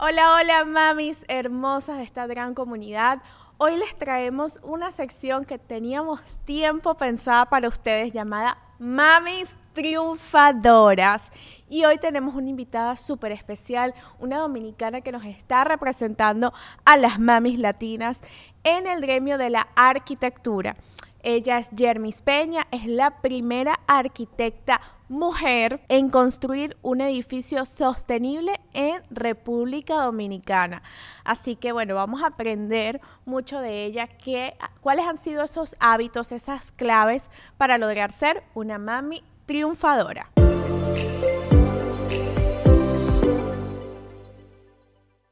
Hola, hola mamis hermosas de esta gran comunidad. Hoy les traemos una sección que teníamos tiempo pensada para ustedes llamada Mamis Triunfadoras. Y hoy tenemos una invitada súper especial, una dominicana que nos está representando a las mamis latinas en el gremio de la arquitectura. Ella es Jermis Peña, es la primera arquitecta mujer en construir un edificio sostenible en República Dominicana. Así que bueno, vamos a aprender mucho de ella, qué, cuáles han sido esos hábitos, esas claves para lograr ser una mami triunfadora.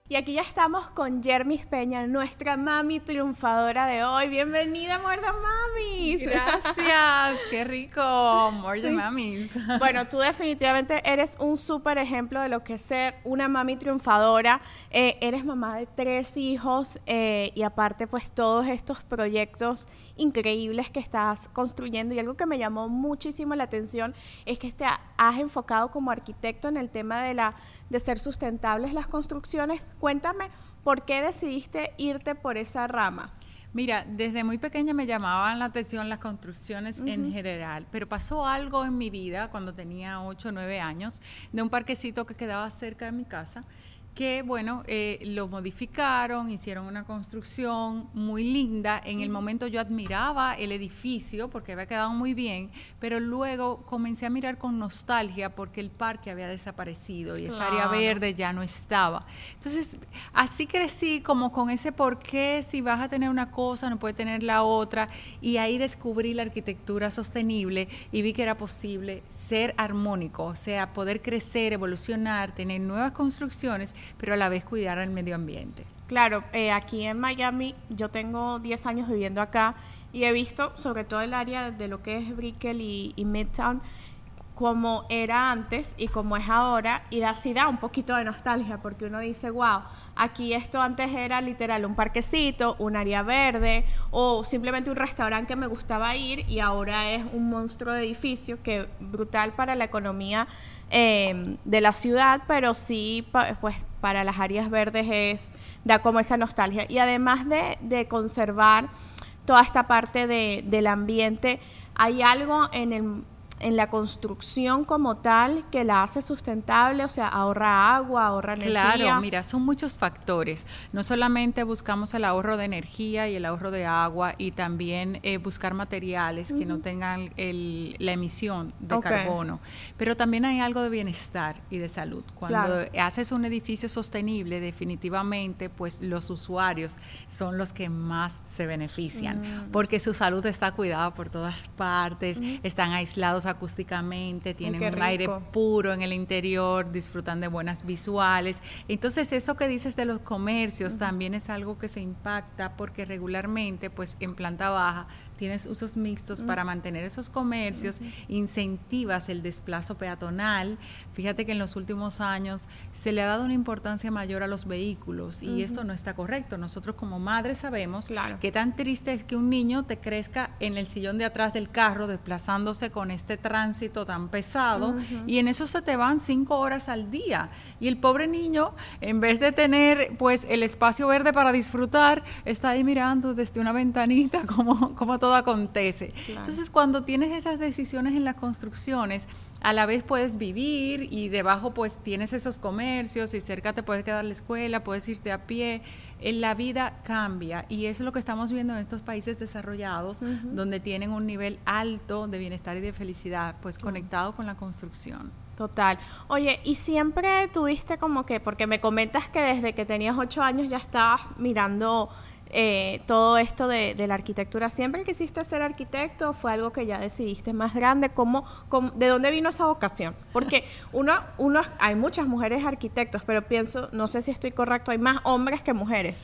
Y aquí ya estamos con Jermis Peña, nuestra mami triunfadora de hoy. Bienvenida, Muerda Mamis. Gracias, qué rico, Muerda Mamis. Bueno, tú definitivamente eres un súper ejemplo de lo que es ser una mami triunfadora. Eh, eres mamá de tres hijos eh, y aparte pues todos estos proyectos increíbles que estás construyendo. Y algo que me llamó muchísimo la atención es que te has enfocado como arquitecto en el tema de, la, de ser sustentables las construcciones Cuéntame, ¿por qué decidiste irte por esa rama? Mira, desde muy pequeña me llamaban la atención las construcciones en general, pero pasó algo en mi vida cuando tenía 8 o 9 años de un parquecito que quedaba cerca de mi casa que, bueno, eh, lo modificaron, hicieron una construcción muy linda. En el momento yo admiraba el edificio porque había quedado muy bien, pero luego comencé a mirar con nostalgia porque el parque había desaparecido y esa área verde ya no estaba. Entonces, así crecí como con ese por qué si vas a tener una cosa no puedes tener la otra y ahí descubrí la arquitectura sostenible y vi que era posible ser armónico, o sea, poder crecer, evolucionar, tener nuevas construcciones pero a la vez cuidar al medio ambiente. Claro, eh, aquí en Miami yo tengo 10 años viviendo acá y he visto sobre todo el área de lo que es Brickell y, Midtown como era antes y como es ahora, y da, sí da un poquito de nostalgia, porque uno dice, wow, aquí esto antes era literal un parquecito, un área verde, o simplemente un restaurante que me gustaba ir, y ahora es un monstruo de edificio que brutal para la economía em, de la ciudad, pero sí, pues para las áreas verdes es, da como esa nostalgia. Y además de, de conservar toda esta parte de, del ambiente, hay algo en el en la construcción como tal que la hace sustentable, o sea, ahorra agua, ahorra energía. Claro, mira, son muchos factores. No solamente buscamos el ahorro de energía y el ahorro de agua y también eh, buscar materiales que no tengan la emisión de carbono, pero también hay algo de bienestar y de salud. Cuando haces un edificio sostenible, definitivamente, pues los usuarios son los que más se benefician, mm. porque su salud está cuidada por todas partes, están aislados acústicamente, tienen un aire puro en el interior, disfrutan de buenas visuales. Entonces, eso que dices de los comercios también es algo que se impacta porque regularmente, pues en planta baja, tienes usos mixtos para mantener esos comercios, incentivas el desplazo peatonal. Fíjate que en los últimos años se le ha dado una importancia mayor a los vehículos y esto no está correcto. Nosotros como madres sabemos que tan triste es que un niño te crezca en el sillón de atrás del carro desplazándose con este tránsito tan pesado y en eso se te van cinco horas al día. Y el pobre niño en vez de tener pues el espacio verde para disfrutar está ahí mirando desde una ventanita como, como todo acontece. Entonces, cuando tienes esas decisiones en las construcciones, a la vez puedes vivir y debajo pues tienes esos comercios y cerca te puedes quedar la escuela, puedes irte a pie. En la vida cambia y es lo que estamos viendo en estos países desarrollados donde tienen un nivel alto de bienestar y de felicidad, pues conectado con la construcción. Total. Oye, ¿y siempre tuviste como que, porque me comentas que desde que tenías ocho años ya estabas mirando eh, todo esto de, la arquitectura? ¿Siempre quisiste ser arquitecto fue algo que ya decidiste más grande? ¿Cómo, de dónde vino esa vocación? Porque uno, uno, hay muchas mujeres arquitectos, pero pienso, no sé si estoy correcto, hay más hombres que mujeres.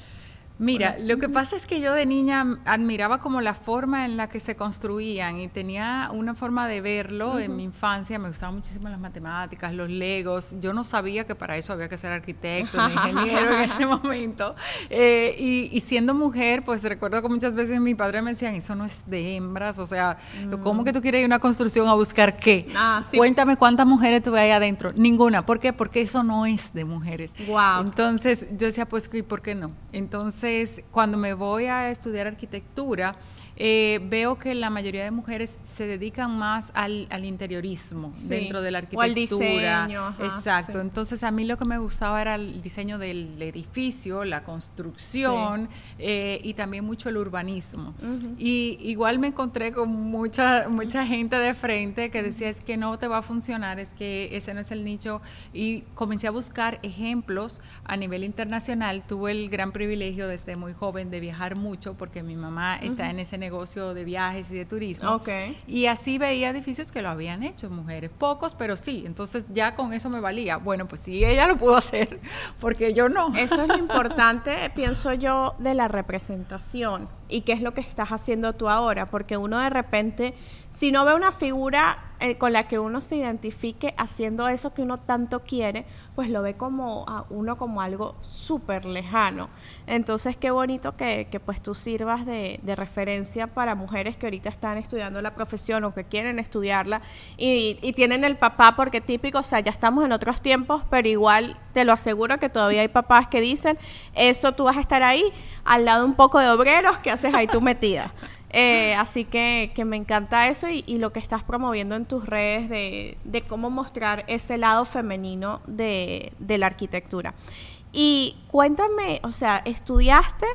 Mira, lo que pasa es que yo de niña admiraba como la forma en la que se construían y tenía una forma de verlo en mi infancia. Me gustaban muchísimo las matemáticas, los legos. Yo no sabía que para eso había que ser arquitecto ni ingeniero en ese momento. Eh, y, siendo mujer, pues recuerdo que muchas veces mi padre me decían, eso no es de hembras, o sea, ¿cómo que tú quieres ir a una construcción a buscar qué? Ah, Cuéntame cuántas mujeres tuve ahí adentro. Ninguna. ¿Por qué? Porque eso no es de mujeres. Wow. Entonces yo decía, pues, ¿y por qué no? Entonces, cuando me voy a estudiar arquitectura, eh, veo que la mayoría de mujeres se dedican más al, interiorismo dentro de la arquitectura. O al diseño. Exacto. Entonces a mí lo que me gustaba era el diseño del edificio, la construcción eh, y también mucho el urbanismo. Y igual me encontré con mucha, mucha gente de frente que decía es que no te va a funcionar, es que ese no es el nicho. Y comencé a buscar ejemplos a nivel internacional. Tuve el gran privilegio desde muy joven de viajar mucho porque mi mamá está en ese negocio de viajes y de turismo. Okay. Y así veía edificios que lo habían hecho mujeres, pocos, pero sí. Entonces ya con eso me valía. Bueno, pues sí, ella lo pudo hacer, porque yo no. Eso es lo importante, pienso yo, de la representación y qué es lo que estás haciendo tú ahora, porque uno de repente, si no ve una figura con la que uno se identifique haciendo eso que uno tanto quiere, pues lo ve como a uno como algo súper lejano. Entonces, qué bonito que, pues tú sirvas de, referencia para mujeres que ahorita están estudiando la profesión o que quieren estudiarla y, tienen el papá, porque típico, o sea, ya estamos en otros tiempos, pero igual te lo aseguro que todavía hay papás que dicen, eso tú vas a estar ahí al lado un poco de obreros que haces ahí tú metida. Eh, así que, que, me encanta eso y, lo que estás promoviendo en tus redes de, de cómo mostrar ese lado femenino de, de, la arquitectura. Y cuéntame, o sea, estudiaste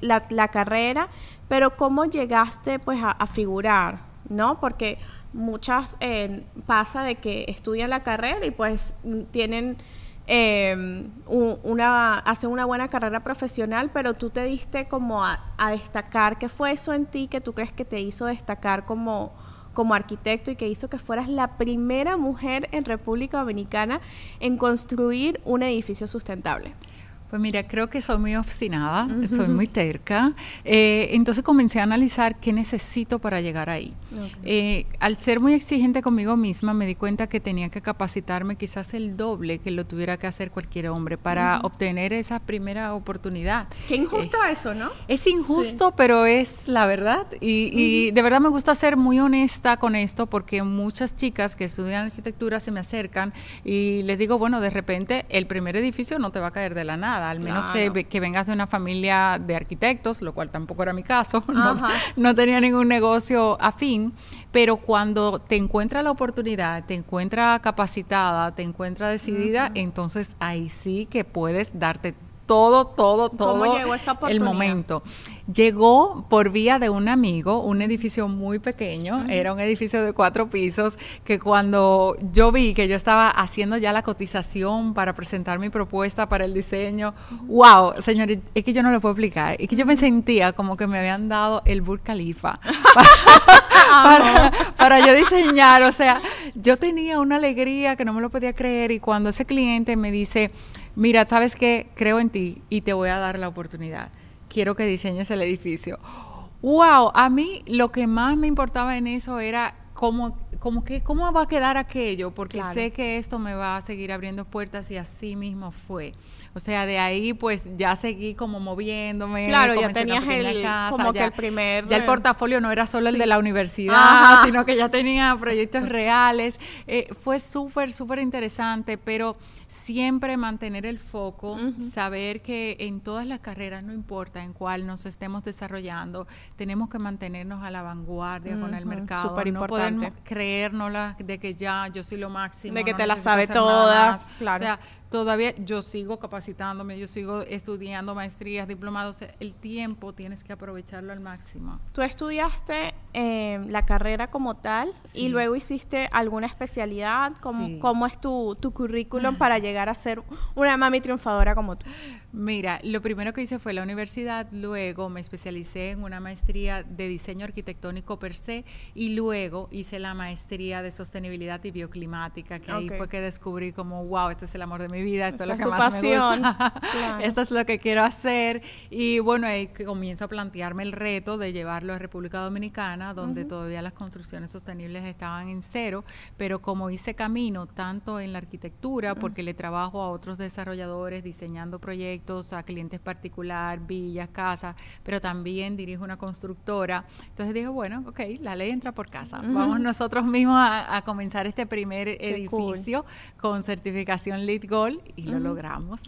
la, la, carrera, pero cómo llegaste pues a, figurar, ¿no? Porque muchas eh, pasa de que estudian la carrera y pues tienen eh, una, hacen una buena carrera profesional, pero tú te diste como a, destacar, ¿qué fue eso en ti que tú crees que te hizo destacar como, como arquitecto y que hizo que fueras la primera mujer en República Dominicana en construir un edificio sustentable? Pues mira, creo que soy muy obstinada, soy muy terca. Eh, entonces comencé a analizar qué necesito para llegar ahí. Eh, al ser muy exigente conmigo misma, me di cuenta que tenía que capacitarme quizás el doble que lo tuviera que hacer cualquier hombre para obtener esa primera oportunidad. Qué injusto eh, eso, ¿no? Es injusto, pero es la verdad. Y, y, de verdad me gusta ser muy honesta con esto porque muchas chicas que estudian arquitectura se me acercan y les digo, bueno, de repente el primer edificio no te va a caer de la nada al menos que, que, vengas de una familia de arquitectos, lo cual tampoco era mi caso, no, tenía ningún negocio afín, pero cuando te encuentra la oportunidad, te encuentra capacitada, te encuentra decidida, entonces ahí sí que puedes darte todo, todo, todo el momento. Llegó por vía de un amigo, un edificio muy pequeño, era un edificio de cuatro pisos, que cuando yo vi que yo estaba haciendo ya la cotización para presentar mi propuesta para el diseño, wow, señores, es que yo no lo puedo explicar, es que yo me sentía como que me habían dado el Burj Khalifa para, para yo diseñar, o sea, yo tenía una alegría que no me lo podía creer y cuando ese cliente me dice, mira, ¿sabes qué? Creo en ti y te voy a dar la oportunidad quiero que diseñes el edificio. Wow, a mí lo que más me importaba en eso era cómo, cómo, que, cómo va a quedar aquello, porque sé que esto me va a seguir abriendo puertas y así mismo fue. O sea, de ahí pues ya seguí como moviéndome. Claro, ya tenías el, como que el primer... Ya el portafolio no era solo el de la universidad, sino que ya tenía proyectos reales. Eh, fue súper, súper interesante, pero siempre mantener el foco, saber que en todas las carreras, no importa en cuál nos estemos desarrollando, tenemos que mantenernos a la vanguardia con el mercado. Súper importante. No podemos creernos de que ya yo soy lo máximo. De que te la sabe todas, claro. O sea, todavía yo sigo capacitándome, yo sigo estudiando maestrías, diplomados. El tiempo tienes que aprovecharlo al máximo. Tú estudiaste eh, la carrera como tal y luego hiciste alguna especialidad. ¿Cómo, cómo es tu, tu currículum para llegar a ser una mami triunfadora como tú? Mira, lo primero que hice fue la universidad, luego me especialicé en una maestría de diseño arquitectónico per se y luego hice la maestría de sostenibilidad y bioclimática, que ahí fue que descubrí como, wow, este es el amor de mi vida, esto es lo que más me gusta, esto es lo que quiero hacer. Y bueno, ahí comienzo a plantearme el reto de llevarlo a República Dominicana, donde todavía las construcciones sostenibles estaban en cero, pero como hice camino tanto en la arquitectura, porque le trabajo a otros desarrolladores diseñando proyectos, a clientes particular, villas, casas, pero también dirijo una constructora. Entonces dije, bueno, ok, la ley entra por casa. Vamos nosotros mismos a, comenzar este primer edificio con certificación LEED Gold y lo logramos.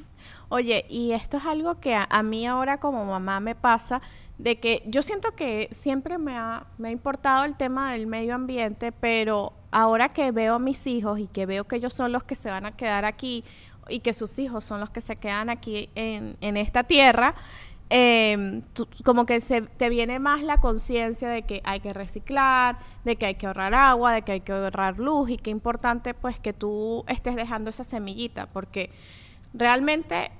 Oye, y esto es algo que a, mí ahora como mamá me pasa, de que yo siento que siempre me ha, me ha importado el tema del medio ambiente, pero ahora que veo a mis hijos y que veo que ellos son los que se van a quedar aquí y que sus hijos son los que se quedan aquí en, en esta tierra, em, como que se, te viene más la conciencia de que hay que reciclar, de que hay que ahorrar agua, de que hay que ahorrar luz y qué importante pues que tú estés dejando esa semillita, porque realmente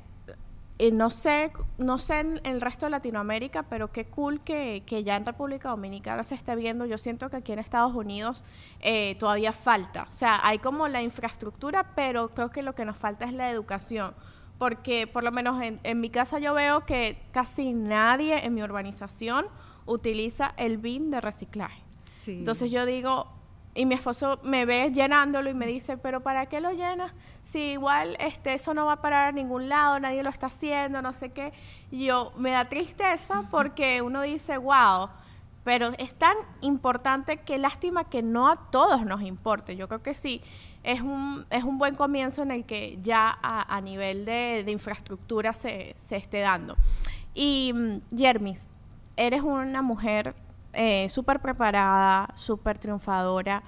no sé, no sé en el resto de Latinoamérica, pero qué cool que, ya en República Dominicana se esté viendo. Yo siento que aquí en Estados Unidos eh, todavía falta. O sea, hay como la infraestructura, pero creo que lo que nos falta es la educación. Porque por lo menos en, en mi casa yo veo que casi nadie en mi urbanización utiliza el bin de reciclaje. Entonces yo digo, y mi esposo me ve llenándolo y me dice, pero ¿para qué lo llenas? Si igual este, eso no va a parar a ningún lado, nadie lo está haciendo, no sé qué. Y yo, me da tristeza porque uno dice, wow, pero es tan importante que lástima que no a todos nos importe. Yo creo que sí, es un, es un buen comienzo en el que ya a, nivel de, infraestructura se, se, esté dando. Y, mm, Jermis, eres una mujer eh, súper preparada, súper triunfadora.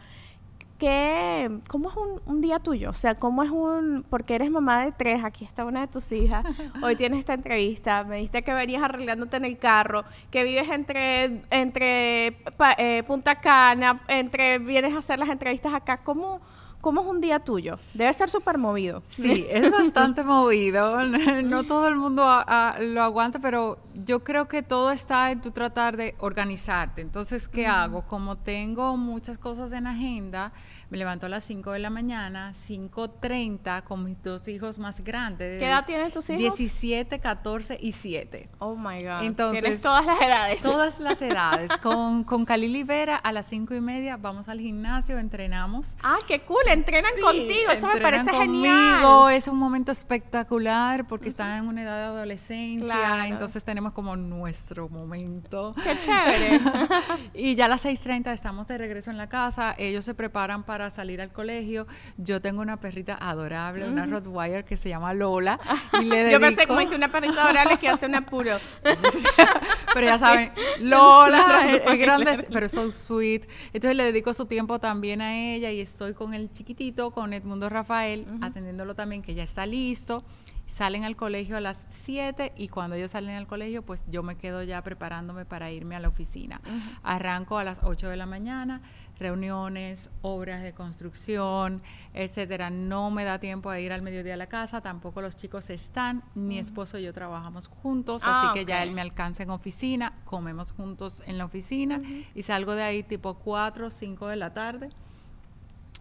¿Qué, ¿Cómo es un, día tuyo? O sea, ¿cómo es un...? Porque eres mamá de tres, aquí está una de tus hijas, hoy tienes esta entrevista, me dijiste que venías arreglándote en el carro, que vives entre, entre eh, Punta Cana, entre vienes a hacer las entrevistas acá, ¿cómo...? ¿Cómo es un día tuyo? Debe ser súper movido. Sí, es bastante movido. No todo el mundo lo aguanta, pero yo creo que todo está en tu tratar de organizarte. Entonces, ¿qué hago? Como tengo muchas cosas en agenda, me levanto a las 5 de la mañana, 5.30 con mis dos hijos más grandes. ¿Qué edad tienen tus hijos? 17, 14 y 7. Oh, my God. Entonces, Tienes todas las edades. Todas las edades. con, con Khalil Vera a las 5 y media vamos al gimnasio, entrenamos. Ah, qué cool entrenan contigo, eso me parece genial. Es un momento espectacular porque están en una edad de adolescencia, entonces tenemos como nuestro momento. Qué chévere. y ya a las 6.30 estamos de regreso en la casa, ellos se preparan para salir al colegio. Yo tengo una perrita adorable, una Rottweiler que se llama Lola. Y le Yo pensé como una perrita adorable que hace un apuro. pero ya saben, Lola es, grande, pero so sweet. Entonces le dedico su tiempo también a ella y estoy con el chiquitito, con Edmundo Rafael, atendiéndolo también, que ya está listo. Salen al colegio a las 7 y cuando ellos salen al colegio, pues yo me quedo ya preparándome para irme a la oficina. Arranco a las 8 de la mañana, reuniones, obras de construcción, etcétera. No me da tiempo a ir al mediodía a la casa, tampoco los chicos están, mi esposo y yo trabajamos juntos, ah, así que ya él me alcanza en oficina, comemos juntos en la oficina y salgo de ahí tipo 4 o 5 de la tarde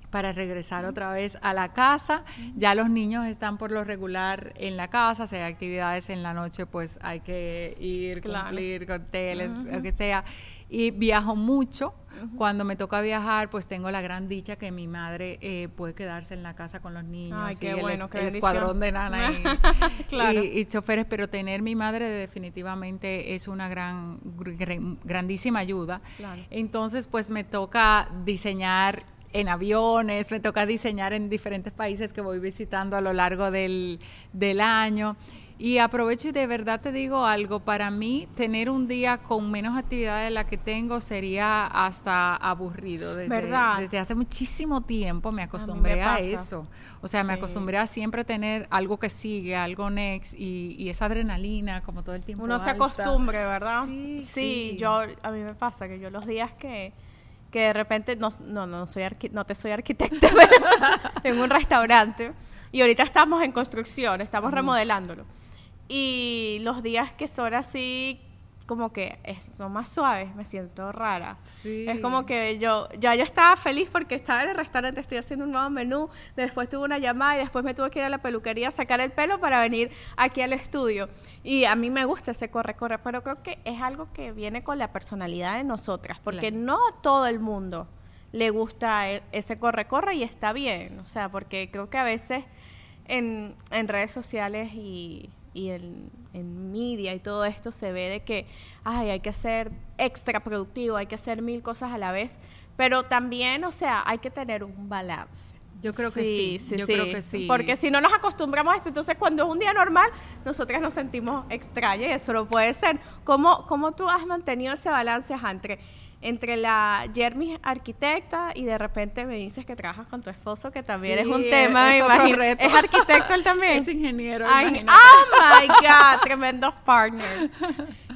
para regresar otra vez a la casa. Ya los niños están por lo regular en la casa, si hay actividades en la noche, pues hay que ir, cumplir con teles, lo que sea. Y viajo mucho. Cuando me toca viajar, pues tengo la gran dicha que mi madre eh, puede quedarse en la casa con los niños. Ay, qué bueno, el, escuadrón de nana y, choferes, pero tener mi madre definitivamente es una gran, grandísima ayuda. Entonces, pues me toca diseñar en aviones, me toca diseñar en diferentes países que voy visitando a lo largo del, del año. Y aprovecho y de verdad te digo algo, para mí tener un día con menos actividad de la que tengo sería hasta aburrido. Desde, ¿verdad? Desde hace muchísimo tiempo me acostumbré a, eso. O sea, me acostumbré a siempre tener algo que sigue, algo next y, esa adrenalina como todo el tiempo. Uno se acostumbre, ¿verdad? Sí, sí, yo, a mí me pasa que yo los días que que de repente, no, no, no, soy no te soy arquitecta, pero tengo un restaurante y ahorita estamos en construcción, estamos remodelándolo. Y los días que son así, como que son más suaves, me siento rara. Es como que yo, ya yo estaba feliz porque estaba en el restaurante, estoy haciendo un nuevo menú, después tuve una llamada y después me tuve que ir a la peluquería a sacar el pelo para venir aquí al estudio. Y a mí me gusta ese corre-corre, pero creo que es algo que viene con la personalidad de nosotras, porque no a todo el mundo le gusta e, ese corre-corre y está bien, o sea, porque creo que a veces en, en redes sociales y y en, en media y todo esto se ve de que ay, hay que ser extra productivo, hay que hacer mil cosas a la vez, pero también, o sea, hay que tener un balance. Yo creo que sí, sí, yo creo que sí. Porque si no nos acostumbramos a esto, entonces cuando es un día normal, nosotras nos sentimos extrañas y eso no puede ser. ¿Cómo, cómo tú has mantenido ese balance entre entre la Jeremy arquitecta y de repente me dices que trabajas con tu esposo, que también es un tema, es, es arquitecto él también. Es ingeniero. oh my God, tremendos partners.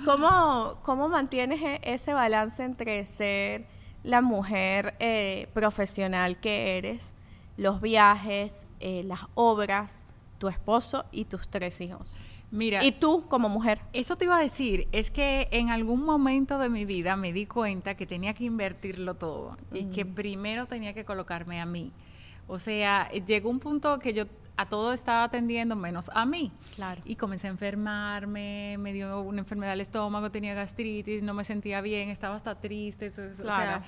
¿Cómo, ¿Cómo mantienes e, ese balance entre ser la mujer eh, profesional que eres, los viajes, eh, las obras, tu esposo y tus tres hijos? Mira. Y tú como mujer. Eso te iba a decir, es que en algún momento de mi vida me di cuenta que tenía que invertirlo todo y que primero tenía que colocarme a mí. O sea, llegó un punto que yo a todo estaba atendiendo menos a mí. Claro. Y comencé a enfermarme, me dio una enfermedad del estómago, tenía gastritis, no me sentía bien, estaba hasta triste. claro.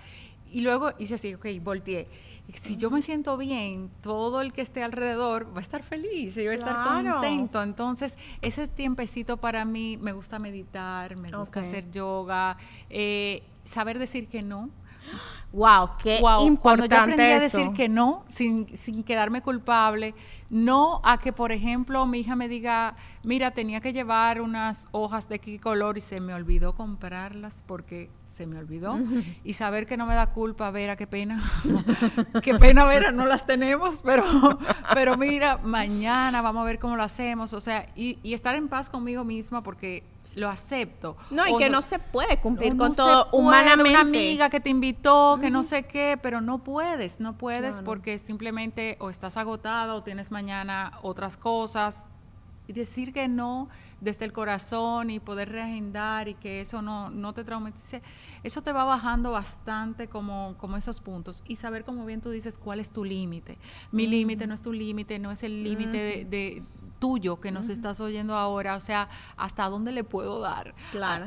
Y luego hice así, ok, volteé si yo me siento bien, todo el que esté alrededor va a estar feliz y va a estar contento. Entonces, ese tiempecito para mí, me gusta meditar, me gusta hacer yoga, eh, saber decir que no. Wow, qué importante Cuando yo aprendí a decir que no, sin, sin quedarme culpable, no a que, por ejemplo, mi hija me diga, mira, tenía que llevar unas hojas de qué color y se me olvidó comprarlas porque se me olvidó. Y saber que no me da culpa, Vera, qué pena. qué pena, Vera, no las tenemos, pero, pero mira, mañana vamos a ver cómo lo hacemos. O sea, y, estar en paz conmigo misma porque lo acepto. No, y que no se puede cumplir con todo humanamente. Una amiga que te invitó, que no sé qué, pero no puedes, no puedes porque simplemente o estás agotada o tienes mañana otras cosas. Y decir que no desde el corazón y poder reagendar y que eso no, no te traumatice, eso te va bajando bastante como, como esos puntos. Y saber, como bien tú dices, cuál es tu límite. Mi límite no es tu límite, no es el límite de tuyo que nos estás oyendo ahora, o sea, hasta dónde le puedo dar, claro.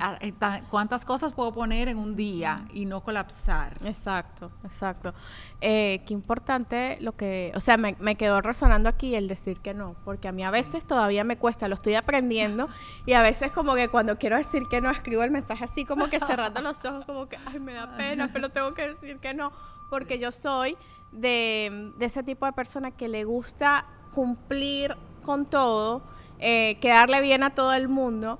cuántas cosas puedo poner en un día y no colapsar. Exacto, exacto. Eh, qué importante lo que, o sea, me, me, quedó resonando aquí el decir que no, porque a mí a veces todavía me cuesta, lo estoy aprendiendo y a veces como que cuando quiero decir que no escribo el mensaje así como que cerrando los ojos, como que, ay, me da pena, pero tengo que decir que no, porque yo soy de, de ese tipo de persona que le gusta cumplir con todo, eh, quedarle bien a todo el mundo.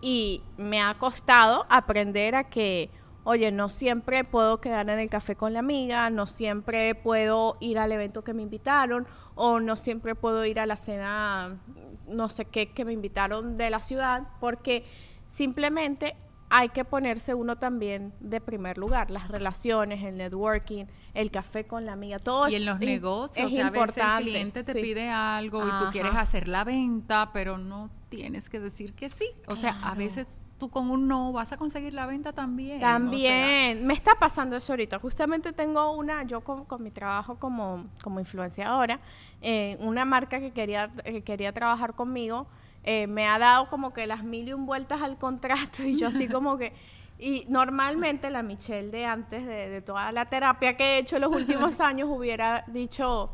Y me ha costado aprender a que, oye, no siempre puedo quedar en el café con la amiga, no siempre puedo ir al evento que me invitaron o no siempre puedo ir a la cena, no sé qué, que me invitaron de la ciudad, porque simplemente hay que ponerse uno también de primer lugar, las relaciones, el networking, el café con la amiga, todo y en los negocios, es importante. A el cliente te pide algo y tú quieres hacer la venta, pero no tienes que decir que sí. O sea, a veces tú con un no vas a conseguir la venta también. También. Me está pasando eso ahorita. Justamente tengo una, yo con, mi trabajo como, como influenciadora, eh, una marca que quería, que quería trabajar conmigo eh, me ha dado como que las mil y un vueltas al contrato y yo así como que... Y normalmente la Michelle de antes de, toda la terapia que he hecho en los últimos años hubiera dicho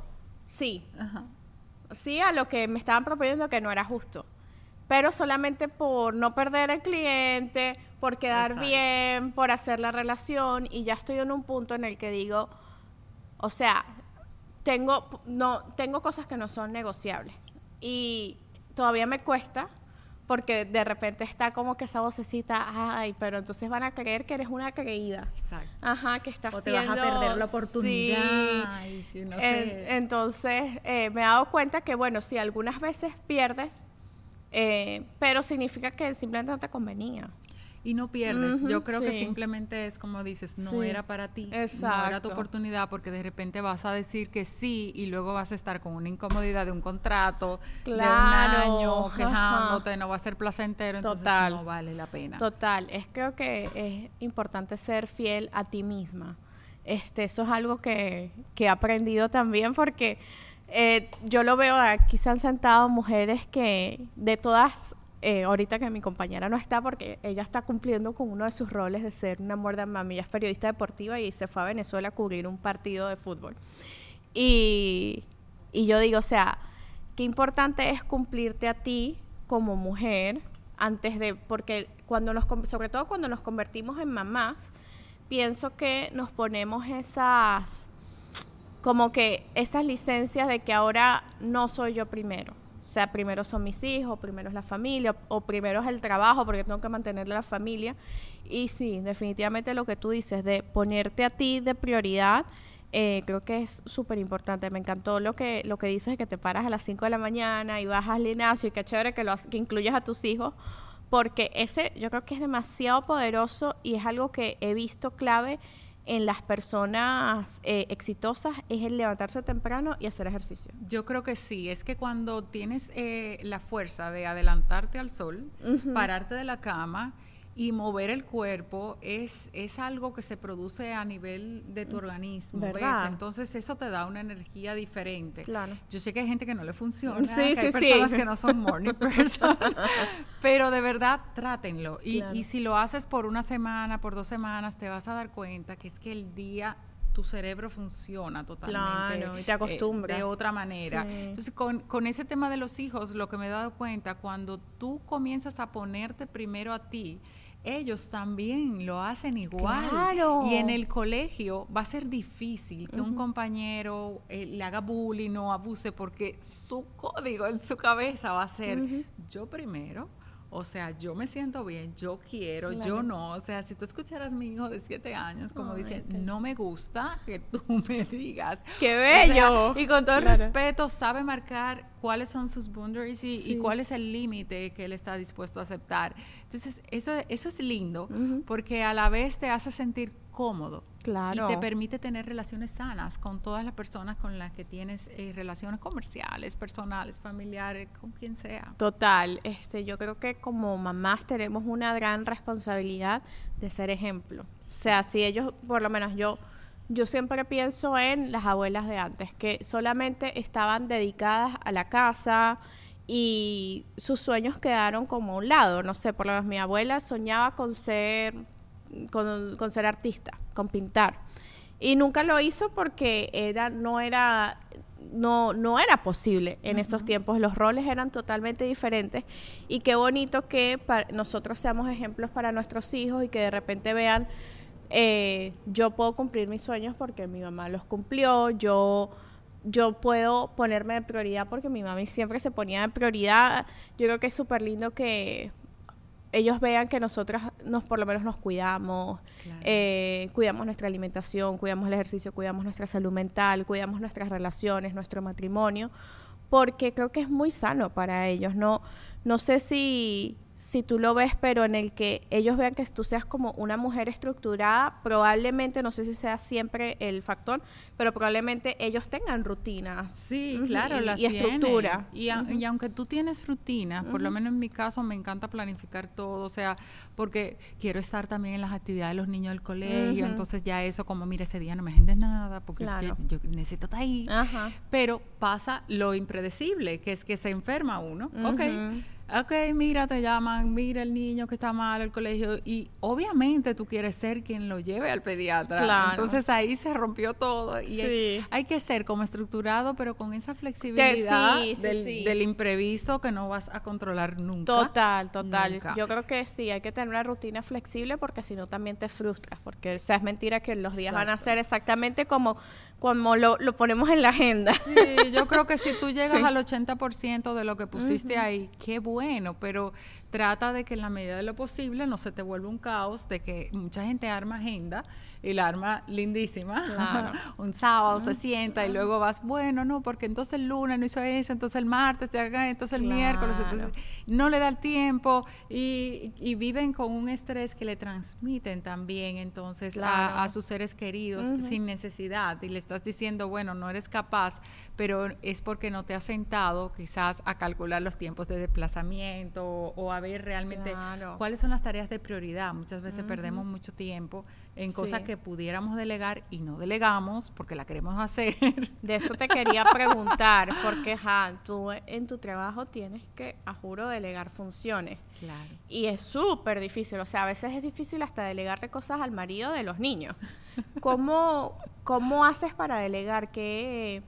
sí. Sí a lo que me estaban proponiendo que no era justo. Pero solamente por no perder el cliente, por quedar bien, por hacer la relación. Y ya estoy en un punto en el que digo, o sea, tengo, no, tengo cosas que no son negociables. Y todavía me cuesta porque de repente está como que esa vocecita, ay, pero entonces van a creer que eres una creída. Exacto. Ajá, que estás o te vas a perder la oportunidad. entonces, eh, me he dado cuenta que, bueno, si algunas veces pierdes, eh, pero significa que simplemente no te convenía y no pierdes. Yo creo que simplemente es como dices, no era para ti, Exacto. no era tu oportunidad porque de repente vas a decir que sí y luego vas a estar con una incomodidad de un contrato de un año quejándote, no va a ser placentero, entonces no vale la pena. Total, es creo que es importante ser fiel a ti misma. Este, eso es algo que, que he aprendido también porque eh, yo lo veo, aquí se han sentado mujeres que de todas eh, ahorita que mi compañera no está porque ella está cumpliendo con uno de sus roles de ser una muerda mami, ella es periodista deportiva y se fue a Venezuela a cubrir un partido de fútbol. Y, y yo digo, o sea, qué importante es cumplirte a ti como mujer antes de, porque cuando nos, sobre todo cuando nos convertimos en mamás, pienso que nos ponemos esas, como que esas licencias de que ahora no soy yo primero o sea, primero son mis hijos, primero es la familia, o primero es el trabajo, porque tengo que mantener la familia. Y sí, definitivamente lo que tú dices, de ponerte a ti de prioridad, eh, creo que es súper importante. Me encantó lo que, lo que dices que te paras a las 5 de la mañana y vas al gimnasio y qué chévere que, lo, que incluyas a tus hijos, porque ese yo creo que es demasiado poderoso y es algo que he visto clave en las personas eh, exitosas es el levantarse temprano y hacer ejercicio. Yo creo que sí, es que cuando tienes eh, la fuerza de adelantarte al sol, pararte de la cama y mover el cuerpo es, es algo que se produce a nivel de tu organismo. ¿verdad? Entonces eso te da una energía diferente. Claro. Yo sé que hay gente que no le funciona, sí, que hay personas que no son morning person, pero de verdad trátenlo. Y, y si lo haces por una semana, por dos semanas, te vas a dar cuenta que es que el día tu cerebro funciona totalmente. Claro, y te acostumbras. de otra manera. Entonces, con, con, ese tema de los hijos, lo que me he dado cuenta, cuando tú comienzas a ponerte primero a ti, ellos también lo hacen igual. Y en el colegio va a ser difícil que un compañero eh, le haga bullying o abuse porque su código en su cabeza va a ser yo primero o sea, yo me siento bien, yo quiero, yo no. O sea, si tú escucharas a mi hijo de siete años, como dice, no me gusta que tú me digas. ¡Qué bello! y con todo respeto, sabe marcar cuáles son sus boundaries y, cuál es el límite que él está dispuesto a aceptar. Entonces, eso, eso es lindo, porque a la vez te hace sentir cómodo. Claro. Y te permite tener relaciones sanas con todas las personas con las que tienes eh, relaciones comerciales, personales, familiares, con quien sea. Total. Este, yo creo que como mamás tenemos una gran responsabilidad de ser ejemplo. O sea, si ellos, por lo menos yo, yo siempre pienso en las abuelas de antes, que solamente estaban dedicadas a la casa y sus sueños quedaron como a un lado. No sé, por lo menos mi abuela soñaba con ser con, ser artista, con pintar. Y nunca lo hizo porque era, no era, no, no era posible en esos tiempos. Los roles eran totalmente diferentes. Y qué bonito que nosotros seamos ejemplos para nuestros hijos y que de repente vean, eh, yo puedo cumplir mis sueños porque mi mamá los cumplió, yo yo puedo ponerme de prioridad porque mi mamá siempre se ponía de prioridad. Yo creo que es súper lindo que ellos vean que nosotras nos por lo menos nos cuidamos, eh, cuidamos nuestra alimentación, cuidamos el ejercicio, cuidamos nuestra salud mental, cuidamos nuestras relaciones, nuestro matrimonio, porque creo que es muy sano para ellos. No, no sé si si tú lo ves, pero en el que ellos vean que tú seas como una mujer estructurada, probablemente, no sé si sea siempre el factor, pero probablemente ellos tengan rutinas. Sí, claro, y, estructura. Y, aunque tú tienes rutinas, por lo menos en mi caso me encanta planificar todo, o sea, porque quiero estar también en las actividades de los niños del colegio, entonces ya eso como, mira, ese día no me agendes nada, porque yo necesito estar ahí. Pero pasa lo impredecible, que es que se enferma uno, ok ok, mira, te llaman, mira el niño que está mal al colegio y obviamente tú quieres ser quien lo lleve al pediatra. Claro. Entonces ahí se rompió todo y hay, que ser como estructurado, pero con esa flexibilidad del, imprevisto que no vas a controlar nunca. Total, total. Yo creo que sí, hay que tener una rutina flexible porque si no también te frustras, porque o sea, es mentira que los días van a ser exactamente como como lo, lo, ponemos en la agenda. Sí, yo creo que si tú llegas al 80% de lo que pusiste ahí, qué bueno bueno, pero trata de que en la medida de lo posible no se te vuelva un caos, de que mucha gente arma agenda y la arma lindísima. un sábado se sienta y luego vas, bueno, no, porque entonces el lunes no hizo eso, entonces el martes, entonces el miércoles, entonces no le da el tiempo y, viven con un estrés que le transmiten también entonces a, sus seres queridos sin necesidad. Y le estás diciendo, bueno, no eres capaz, pero es porque no te has sentado quizás a calcular los tiempos de desplazamiento o, a ver realmente cuáles son las tareas de prioridad. Muchas veces perdemos mucho tiempo en cosas que pudiéramos delegar y no delegamos porque la queremos hacer. De eso te quería preguntar, porque ja, tú en tu trabajo tienes que, a juro, delegar funciones. Claro. Y es súper difícil, o sea, a veces es difícil hasta delegarle cosas al marido de los niños. ¿Cómo, cómo haces para delegar? ¿Qué,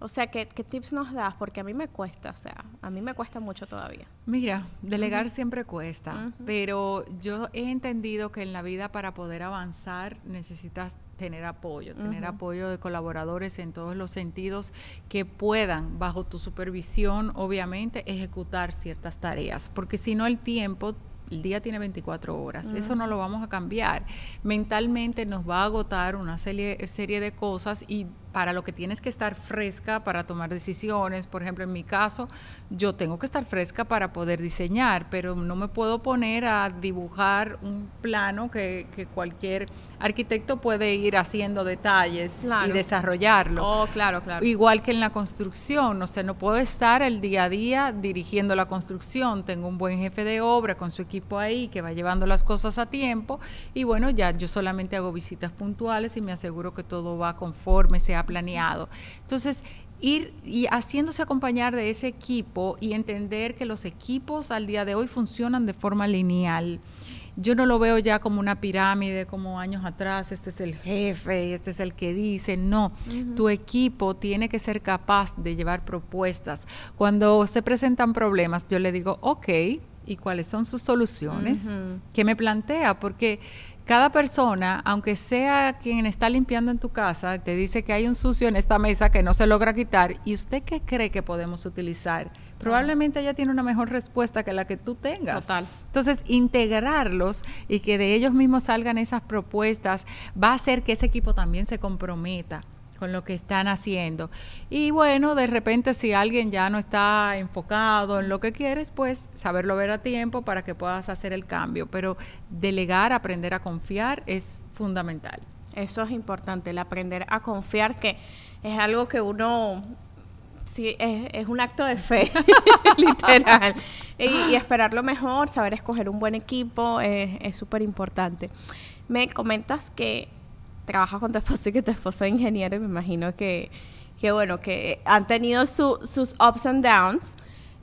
o sea, ¿qué, tips nos das? Porque a mí me cuesta, o sea, a mí me cuesta mucho todavía. Mira, delegar siempre cuesta, pero yo he entendido que en la vida para poder avanzar necesitas tener apoyo, tener apoyo de colaboradores en todos los sentidos que puedan, bajo tu supervisión, obviamente, ejecutar ciertas tareas, porque si no el tiempo el día tiene 24 horas, eso no lo vamos a cambiar. Mentalmente nos va a agotar una serie, serie de cosas y para lo que tienes que estar fresca para tomar decisiones. Por ejemplo, en mi caso, yo tengo que estar fresca para poder diseñar, pero no me puedo poner a dibujar un plano que, cualquier arquitecto puede ir haciendo detalles y desarrollarlo. Oh, claro, claro. Igual que en la construcción, o sea, no puedo estar el día a día dirigiendo la construcción. Tengo un buen jefe de obra con su equipo ahí que va llevando las cosas a tiempo y bueno, ya yo solamente hago visitas puntuales y me aseguro que todo va conforme, planeado. Entonces, ir y haciéndose acompañar de ese equipo y entender que los equipos al día de hoy funcionan de forma lineal. Yo no lo veo ya como una pirámide, como años atrás, este es el jefe, este es el que dice, no, tu equipo tiene que ser capaz de llevar propuestas. Cuando se presentan problemas, yo le digo, ok, ¿y cuáles son sus soluciones? ¿Qué me plantea? Porque cada persona, aunque sea quien está limpiando en tu casa, te dice que hay un sucio en esta mesa que no se logra quitar, ¿y usted qué cree que podemos utilizar? Probablemente ella tiene una mejor respuesta que la que tú tengas. Total. Entonces, integrarlos y que de ellos mismos salgan esas propuestas va a hacer que ese equipo también se comprometa con lo que están haciendo. Y bueno, de repente si alguien ya no está enfocado en lo que quieres, pues saberlo ver a tiempo para que puedas hacer el cambio. Pero delegar, aprender a confiar es fundamental. Eso es importante, el aprender a confiar, que es algo que uno sí, es, un acto de fe, literal. Y, esperar lo mejor, saber escoger un buen equipo es súper importante. Me comentas que trabajas con tu esposo y que tu esposo es ingeniero y me imagino que, que bueno, que han tenido sus ups and downs.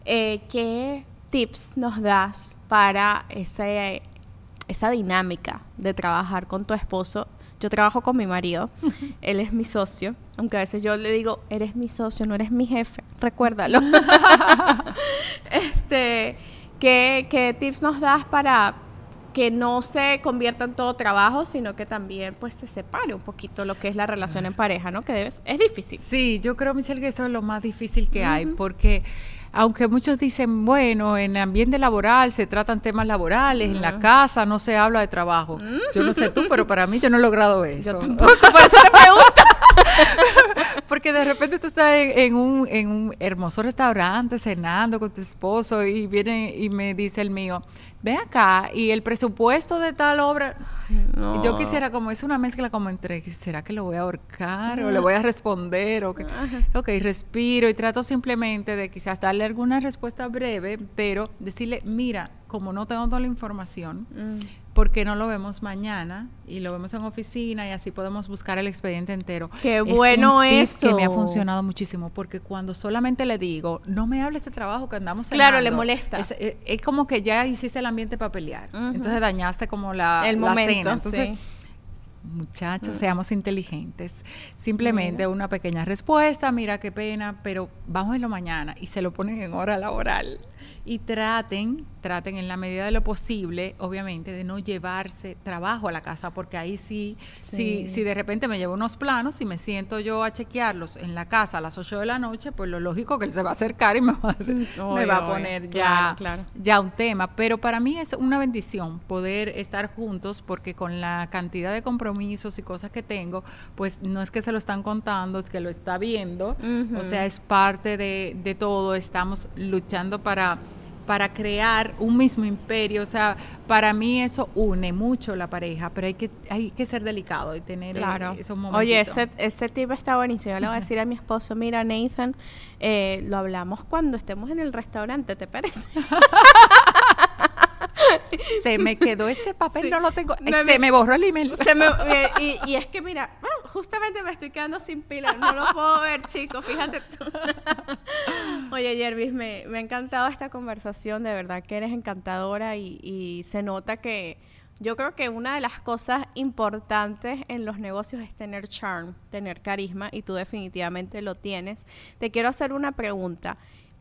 Eh, ¿Qué tips nos das para ese, esa dinámica de trabajar con tu esposo? Yo trabajo con mi marido, él es mi socio, aunque a veces yo le digo, eres mi socio, no eres mi jefe, recuérdalo. este, ¿qué, ¿Qué tips nos das para, que no se convierta en todo trabajo, sino que también pues se separe un poquito lo que es la relación en pareja, ¿no? Que debes, es difícil. Sí, yo creo, Michelle, que eso es lo más difícil que hay, porque aunque muchos dicen, bueno, en el ambiente laboral se tratan temas laborales, en la casa no se habla de trabajo. Yo no sé tú, pero para mí yo no he logrado eso. Yo tampoco, por eso te pregunto. Porque de repente tú estás en, un, en un hermoso restaurante cenando con tu esposo y viene y me dice el mío, ve acá y el presupuesto de tal obra. Yo quisiera, como es una mezcla como entre, ¿será que lo voy a ahorcar o le voy a responder? O que, ok, respiro y trato simplemente de quizás darle alguna respuesta breve, pero decirle, mira, como no tengo toda la información, mm. ¿Por qué no lo vemos mañana y lo vemos en oficina y así podemos buscar el expediente entero? Qué bueno eso. que me ha funcionado muchísimo porque cuando solamente le digo, no me hable este trabajo que andamos Claro, le molesta. Eh, es, como que ya hiciste el ambiente para pelear. Entonces dañaste como la, el momento, Entonces, muchachos, seamos inteligentes. Simplemente una pequeña respuesta, mira qué pena, pero vamos en lo mañana y se lo ponen en hora laboral y traten, traten en la medida de lo posible, obviamente, de no llevarse trabajo a la casa, porque ahí sí, sí. Si, de repente me llevo unos planos y me siento yo a chequearlos en la casa a las 8 de la noche, pues lo lógico que él se va a acercar y me va, a poner ya, ya un tema. Pero para mí es una bendición poder estar juntos porque con la cantidad de compromisos y cosas que tengo, pues no es que se lo están contando, es que lo está viendo. O sea, es parte de, de todo. Estamos luchando para para crear un mismo imperio. O sea, para mí eso une mucho la pareja, pero hay que, hay que ser delicado y tener claro. esos momentos. Oye, ese, ese tipo está buenísimo. Yo le voy a decir a mi esposo, mira, Nathan, eh, lo hablamos cuando estemos en el restaurante, ¿te parece? se me quedó ese papel, no lo tengo. se me, borró el email. y, es que mira, justamente me estoy quedando sin pila, no lo puedo ver, chicos, fíjate tú. Oye, Jervis, me, me, ha encantado esta conversación, de verdad que eres encantadora y, y se nota que yo creo que una de las cosas importantes en los negocios es tener charm, tener carisma y tú definitivamente lo tienes. Te quiero hacer una pregunta.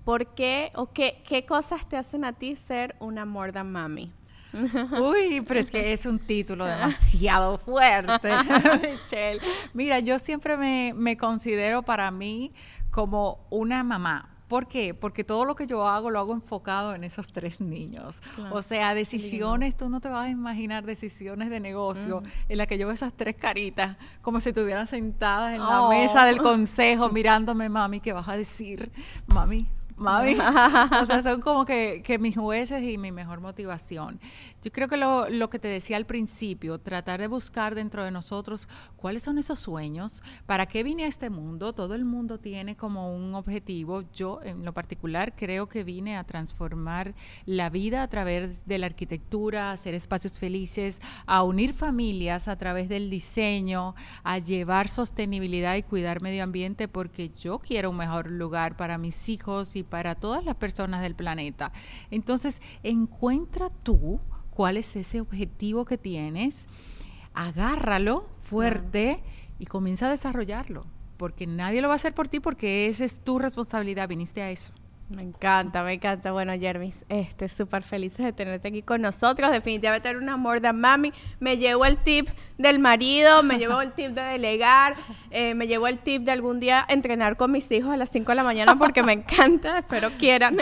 ¿Por qué o qué, qué cosas te hacen a ti ser una more than mami? Uy, pero es que es un título demasiado fuerte, Michelle. Mira, yo siempre me, me considero para mí como una mamá, ¿Por qué? Porque todo lo que yo hago lo hago enfocado en esos tres niños. o sea, decisiones, tú no te vas a imaginar decisiones de negocio en las que yo veo esas tres caritas como si estuvieran sentadas en la mesa del oh. consejo mirándome, mami, ¿qué vas a decir? Mami, mami. o sea, son como que, mis jueces y mi mejor motivación. Yo creo que lo, lo, que te decía al principio, tratar de buscar dentro de nosotros cuáles son esos sueños, para qué vine a este mundo. Todo el mundo tiene como un objetivo. Yo, en lo particular, creo que vine a transformar la vida a través de la arquitectura, a hacer espacios felices, a unir familias a través del diseño, a llevar sostenibilidad y cuidar medio ambiente, porque yo quiero un mejor lugar para mis hijos y para todas las personas del planeta. Entonces, encuentra tú cuál es ese objetivo que tienes, agárralo fuerte y comienza a desarrollarlo, porque nadie lo va a hacer por ti porque esa es tu responsabilidad, viniste a eso. Me encanta, me encanta. Bueno, Jermis, este, súper felices de tenerte aquí con nosotros. Definitivamente eres una amor de mami. Me llevo el tip del marido, me llevo el tip de delegar, eh, me llevo el tip de algún día entrenar con mis hijos a las 5 de la mañana porque me encanta, espero quieran.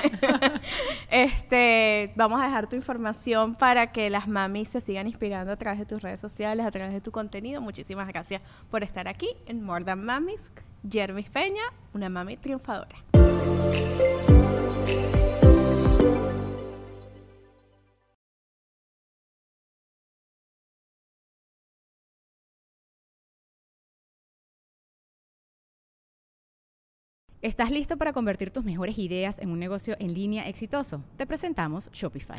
este, vamos a dejar tu información para que las mamis se sigan inspirando a través de tus redes sociales, a través de tu contenido. Muchísimas gracias por estar aquí en More Than Mamis. Jermis Peña, una mami triunfadora. ¿Estás listo para convertir tus mejores ideas en un negocio en línea exitoso? Te presentamos Shopify.